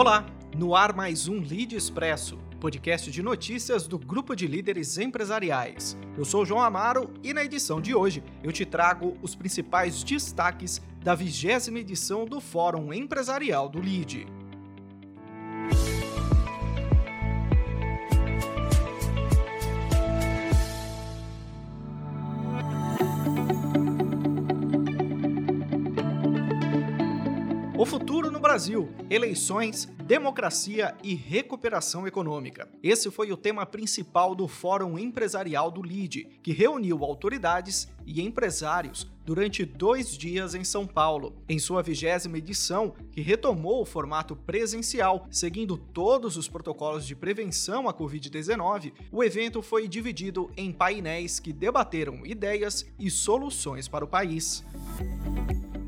Olá, no ar mais um Lead Expresso, podcast de notícias do Grupo de Líderes Empresariais. Eu sou João Amaro e na edição de hoje eu te trago os principais destaques da vigésima edição do Fórum Empresarial do Lead. O futuro no Brasil, eleições, democracia e recuperação econômica. Esse foi o tema principal do Fórum Empresarial do LIDE, que reuniu autoridades e empresários durante dois dias em São Paulo. Em sua vigésima edição, que retomou o formato presencial, seguindo todos os protocolos de prevenção à Covid-19, o evento foi dividido em painéis que debateram ideias e soluções para o país.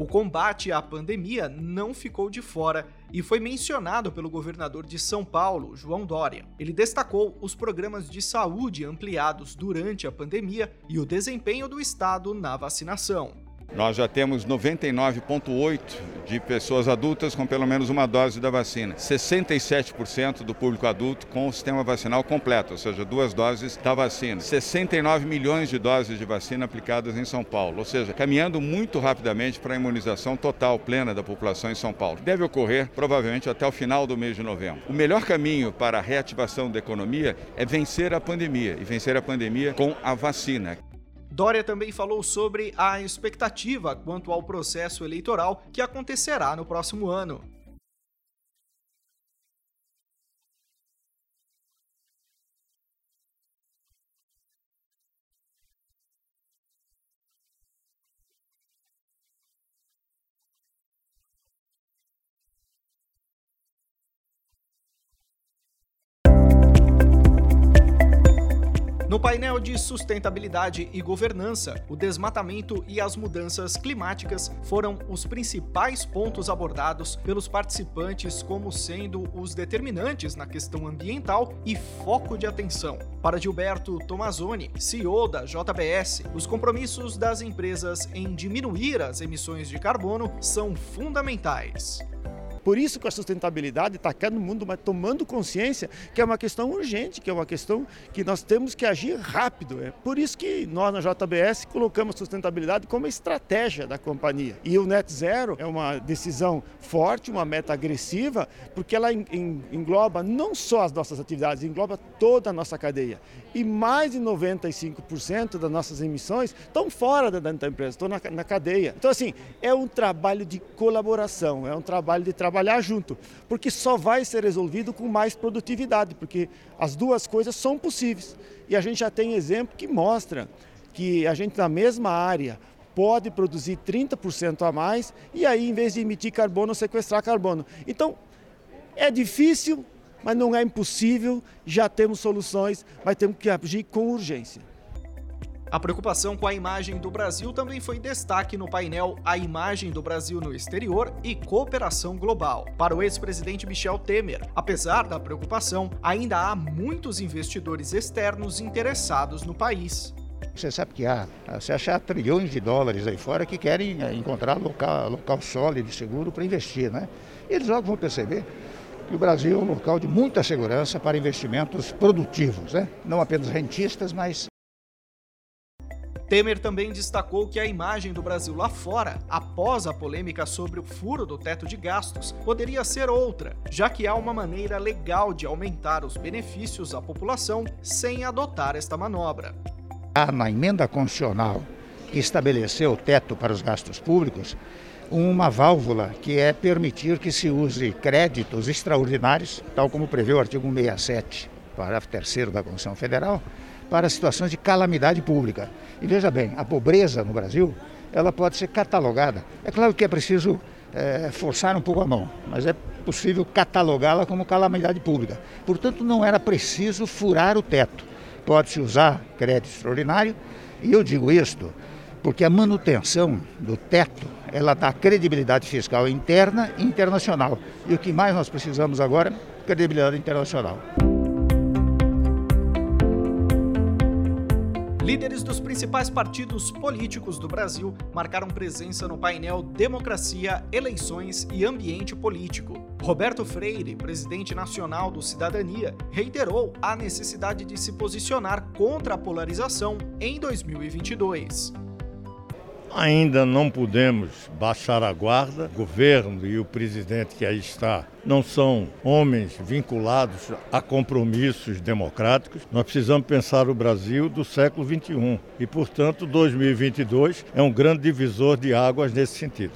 O combate à pandemia não ficou de fora e foi mencionado pelo governador de São Paulo, João Dória. Ele destacou os programas de saúde ampliados durante a pandemia e o desempenho do Estado na vacinação. Nós já temos 99,8% de pessoas adultas com pelo menos uma dose da vacina. 67% do público adulto com o sistema vacinal completo, ou seja, duas doses da vacina. 69 milhões de doses de vacina aplicadas em São Paulo, ou seja, caminhando muito rapidamente para a imunização total, plena da população em São Paulo. Deve ocorrer provavelmente até o final do mês de novembro. O melhor caminho para a reativação da economia é vencer a pandemia e vencer a pandemia com a vacina. Dória também falou sobre a expectativa quanto ao processo eleitoral que acontecerá no próximo ano. No painel de sustentabilidade e governança, o desmatamento e as mudanças climáticas foram os principais pontos abordados pelos participantes como sendo os determinantes na questão ambiental e foco de atenção. Para Gilberto Tomazoni, CEO da JBS, os compromissos das empresas em diminuir as emissões de carbono são fundamentais. Por isso que a sustentabilidade está cada mundo mas tomando consciência que é uma questão urgente, que é uma questão que nós temos que agir rápido. É por isso que nós na JBS colocamos sustentabilidade como estratégia da companhia. E o Net Zero é uma decisão forte, uma meta agressiva, porque ela engloba não só as nossas atividades, engloba toda a nossa cadeia. E mais de 95% das nossas emissões estão fora da, da empresa, estão na, na cadeia. Então, assim, é um trabalho de colaboração, é um trabalho de trabalho trabalhar junto, porque só vai ser resolvido com mais produtividade, porque as duas coisas são possíveis. E a gente já tem exemplo que mostra que a gente na mesma área pode produzir 30% a mais e aí em vez de emitir carbono, sequestrar carbono. Então, é difícil, mas não é impossível, já temos soluções, mas temos que agir com urgência. A preocupação com a imagem do Brasil também foi destaque no painel A Imagem do Brasil no Exterior e Cooperação Global. Para o ex-presidente Michel Temer, apesar da preocupação, ainda há muitos investidores externos interessados no país. Você sabe que há, você acha trilhões de dólares aí fora que querem eh, encontrar local, local sólido e seguro para investir, né? Eles logo vão perceber que o Brasil é um local de muita segurança para investimentos produtivos, né? Não apenas rentistas, mas Temer também destacou que a imagem do Brasil lá fora, após a polêmica sobre o furo do teto de gastos, poderia ser outra, já que há uma maneira legal de aumentar os benefícios à população sem adotar esta manobra. Há na emenda constitucional que estabeleceu o teto para os gastos públicos, uma válvula que é permitir que se use créditos extraordinários, tal como prevê o artigo 167, parágrafo 3 da Constituição Federal, para situações de calamidade pública. E veja bem, a pobreza no Brasil, ela pode ser catalogada. É claro que é preciso é, forçar um pouco a mão, mas é possível catalogá-la como calamidade pública. Portanto, não era preciso furar o teto. Pode-se usar crédito extraordinário, e eu digo isto porque a manutenção do teto, ela dá credibilidade fiscal interna e internacional. E o que mais nós precisamos agora? Credibilidade internacional. Líderes dos principais partidos políticos do Brasil marcaram presença no painel Democracia, Eleições e Ambiente Político. Roberto Freire, presidente nacional do Cidadania, reiterou a necessidade de se posicionar contra a polarização em 2022. Ainda não podemos baixar a guarda. O governo e o presidente que aí está não são homens vinculados a compromissos democráticos. Nós precisamos pensar o Brasil do século XXI e, portanto, 2022 é um grande divisor de águas nesse sentido.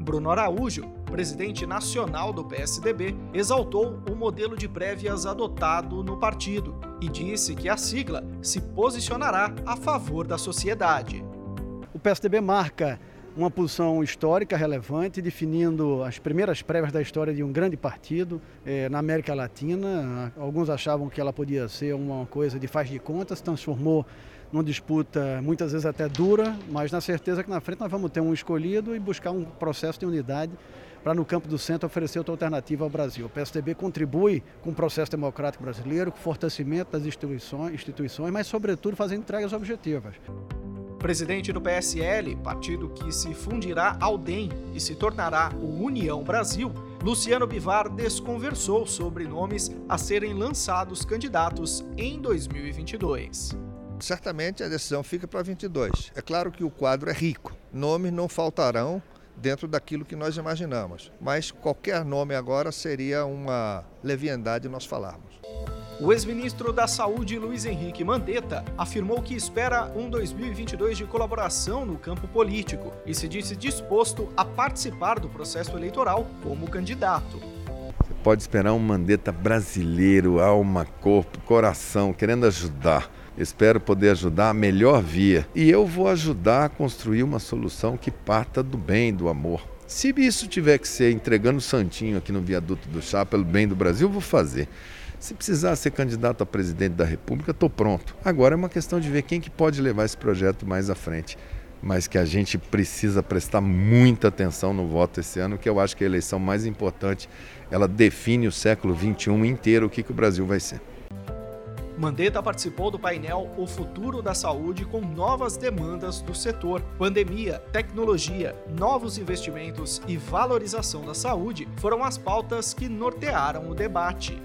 Bruno Araújo, presidente nacional do PSDB, exaltou o modelo de prévias adotado no partido e disse que a sigla se posicionará a favor da sociedade. PSDB marca uma posição histórica relevante, definindo as primeiras prévias da história de um grande partido eh, na América Latina. Alguns achavam que ela podia ser uma coisa de faz de contas, se transformou numa disputa muitas vezes até dura, mas na certeza que na frente nós vamos ter um escolhido e buscar um processo de unidade para no campo do centro oferecer outra alternativa ao Brasil. O PSDB contribui com o processo democrático brasileiro, com o fortalecimento das instituições, instituições mas sobretudo fazendo entregas objetivas presidente do PSL, partido que se fundirá ao DEM e se tornará o União Brasil, Luciano Bivar desconversou sobre nomes a serem lançados candidatos em 2022. Certamente a decisão fica para 22. É claro que o quadro é rico. Nomes não faltarão dentro daquilo que nós imaginamos, mas qualquer nome agora seria uma leviandade nós falarmos. O ex-ministro da Saúde, Luiz Henrique Mandetta, afirmou que espera um 2022 de colaboração no campo político e se disse disposto a participar do processo eleitoral como candidato. Você pode esperar um Mandetta brasileiro, alma, corpo, coração, querendo ajudar. Espero poder ajudar a melhor via. E eu vou ajudar a construir uma solução que parta do bem, do amor. Se isso tiver que ser entregando santinho aqui no viaduto do chá pelo bem do Brasil, vou fazer. Se precisar ser candidato a presidente da República, estou pronto. Agora é uma questão de ver quem que pode levar esse projeto mais à frente. Mas que a gente precisa prestar muita atenção no voto esse ano, que eu acho que é a eleição mais importante. Ela define o século XXI inteiro, o que, que o Brasil vai ser. Mandetta participou do painel O Futuro da Saúde com novas demandas do setor. Pandemia, tecnologia, novos investimentos e valorização da saúde foram as pautas que nortearam o debate.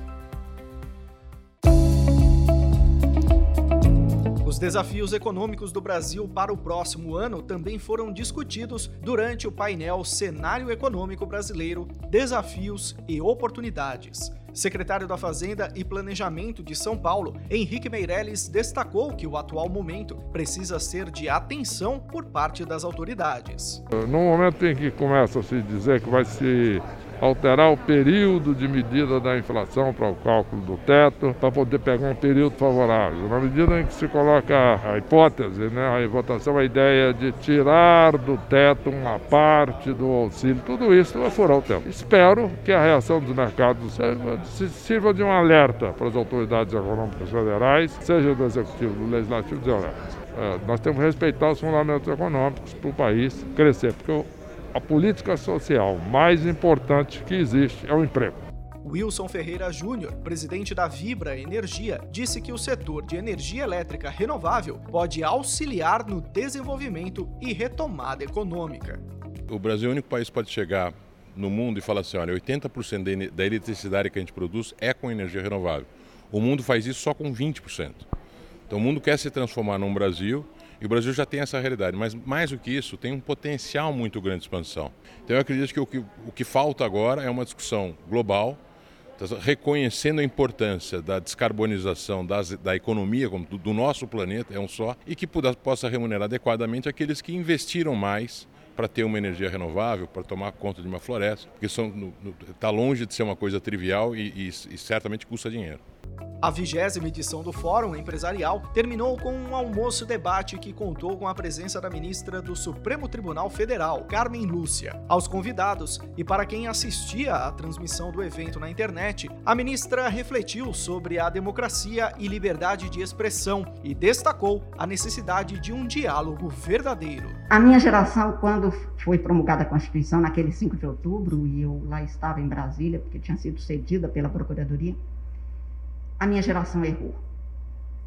Os desafios econômicos do Brasil para o próximo ano também foram discutidos durante o painel Cenário Econômico Brasileiro: Desafios e Oportunidades. Secretário da Fazenda e Planejamento de São Paulo, Henrique Meirelles destacou que o atual momento precisa ser de atenção por parte das autoridades. No momento em que começa a se dizer que vai se alterar o período de medida da inflação para o cálculo do teto, para poder pegar um período favorável. Na medida em que se coloca a hipótese, né, a votação, a ideia de tirar do teto uma parte do auxílio, tudo isso vai furar o tempo. Espero que a reação dos mercados sirva de um alerta para as autoridades econômicas federais, seja do Executivo, do Legislativo, dizer, olha, é, nós temos que respeitar os fundamentos econômicos para o país crescer, porque a política social mais importante que existe é o emprego. Wilson Ferreira Júnior, presidente da Vibra Energia, disse que o setor de energia elétrica renovável pode auxiliar no desenvolvimento e retomada econômica. O Brasil é o único país que pode chegar no mundo e falar assim: olha, 80% da eletricidade que a gente produz é com energia renovável. O mundo faz isso só com 20%. Então o mundo quer se transformar num Brasil e o Brasil já tem essa realidade, mas mais do que isso, tem um potencial muito grande de expansão. Então eu acredito que o que, o que falta agora é uma discussão global, tá reconhecendo a importância da descarbonização das, da economia do, do, nosso planeta, é um só, e que puder, possa remunerar adequadamente aqueles que investiram mais para ter uma energia renovável, para tomar conta de uma floresta, porque está longe de ser uma coisa trivial e, e, e certamente custa dinheiro. A vigésima edição do Fórum Empresarial terminou com um almoço-debate que contou com a presença da ministra do Supremo Tribunal Federal, Carmen Lúcia. Aos convidados e para quem assistia à transmissão do evento na internet, a ministra refletiu sobre a democracia e liberdade de expressão e destacou a necessidade de um diálogo verdadeiro. A minha geração, quando foi promulgada a Constituição, naquele 5 de outubro, e eu lá estava em Brasília, porque tinha sido cedida pela Procuradoria, a minha geração errou.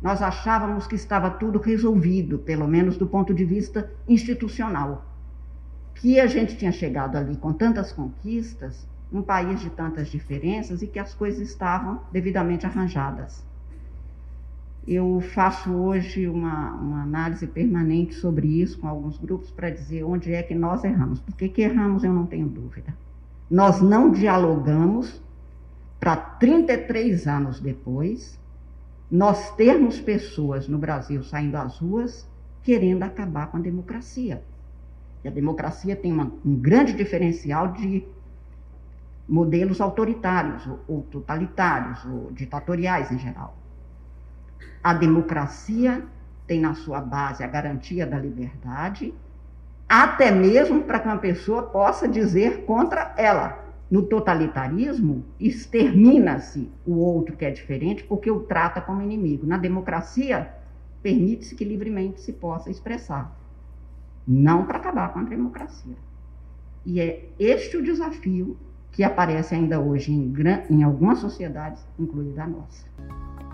nós achávamos que estava tudo resolvido, pelo menos do ponto de vista institucional. Que a gente tinha chegado ali com tantas conquistas, um país de tantas diferenças e que as coisas estavam devidamente arranjadas. Eu faço hoje uma, uma análise permanente sobre isso com alguns grupos para dizer onde é que nós erramos. Por que, erramos, eu não tenho dúvida. Nós não dialogamos para 33 anos depois nós termos pessoas no Brasil saindo às ruas querendo acabar com a democracia. E a democracia tem uma, um grande diferencial de modelos autoritários, ou, ou totalitários, ou ditatoriais em geral. A democracia tem na sua base a garantia da liberdade, até mesmo para que uma pessoa possa dizer contra ela. No totalitarismo, extermina-se o outro que é diferente porque o trata como inimigo. Na democracia, permite-se que livremente se possa expressar. Não para acabar com a democracia. E é este o desafio que aparece ainda hoje em, em algumas sociedades, incluindo a nossa.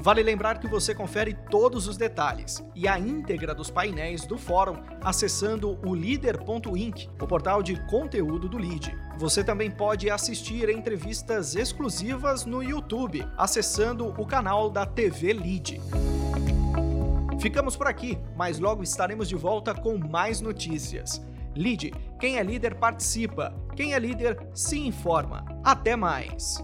Vale lembrar que você confere todos os detalhes e a íntegra dos painéis do fórum acessando o líder.inc, o portal de conteúdo do LID. Você também pode assistir entrevistas exclusivas no YouTube, acessando o canal da TV LID. Ficamos por aqui, mas logo estaremos de volta com mais notícias. LID, quem é líder participa, quem é líder se informa. Até mais!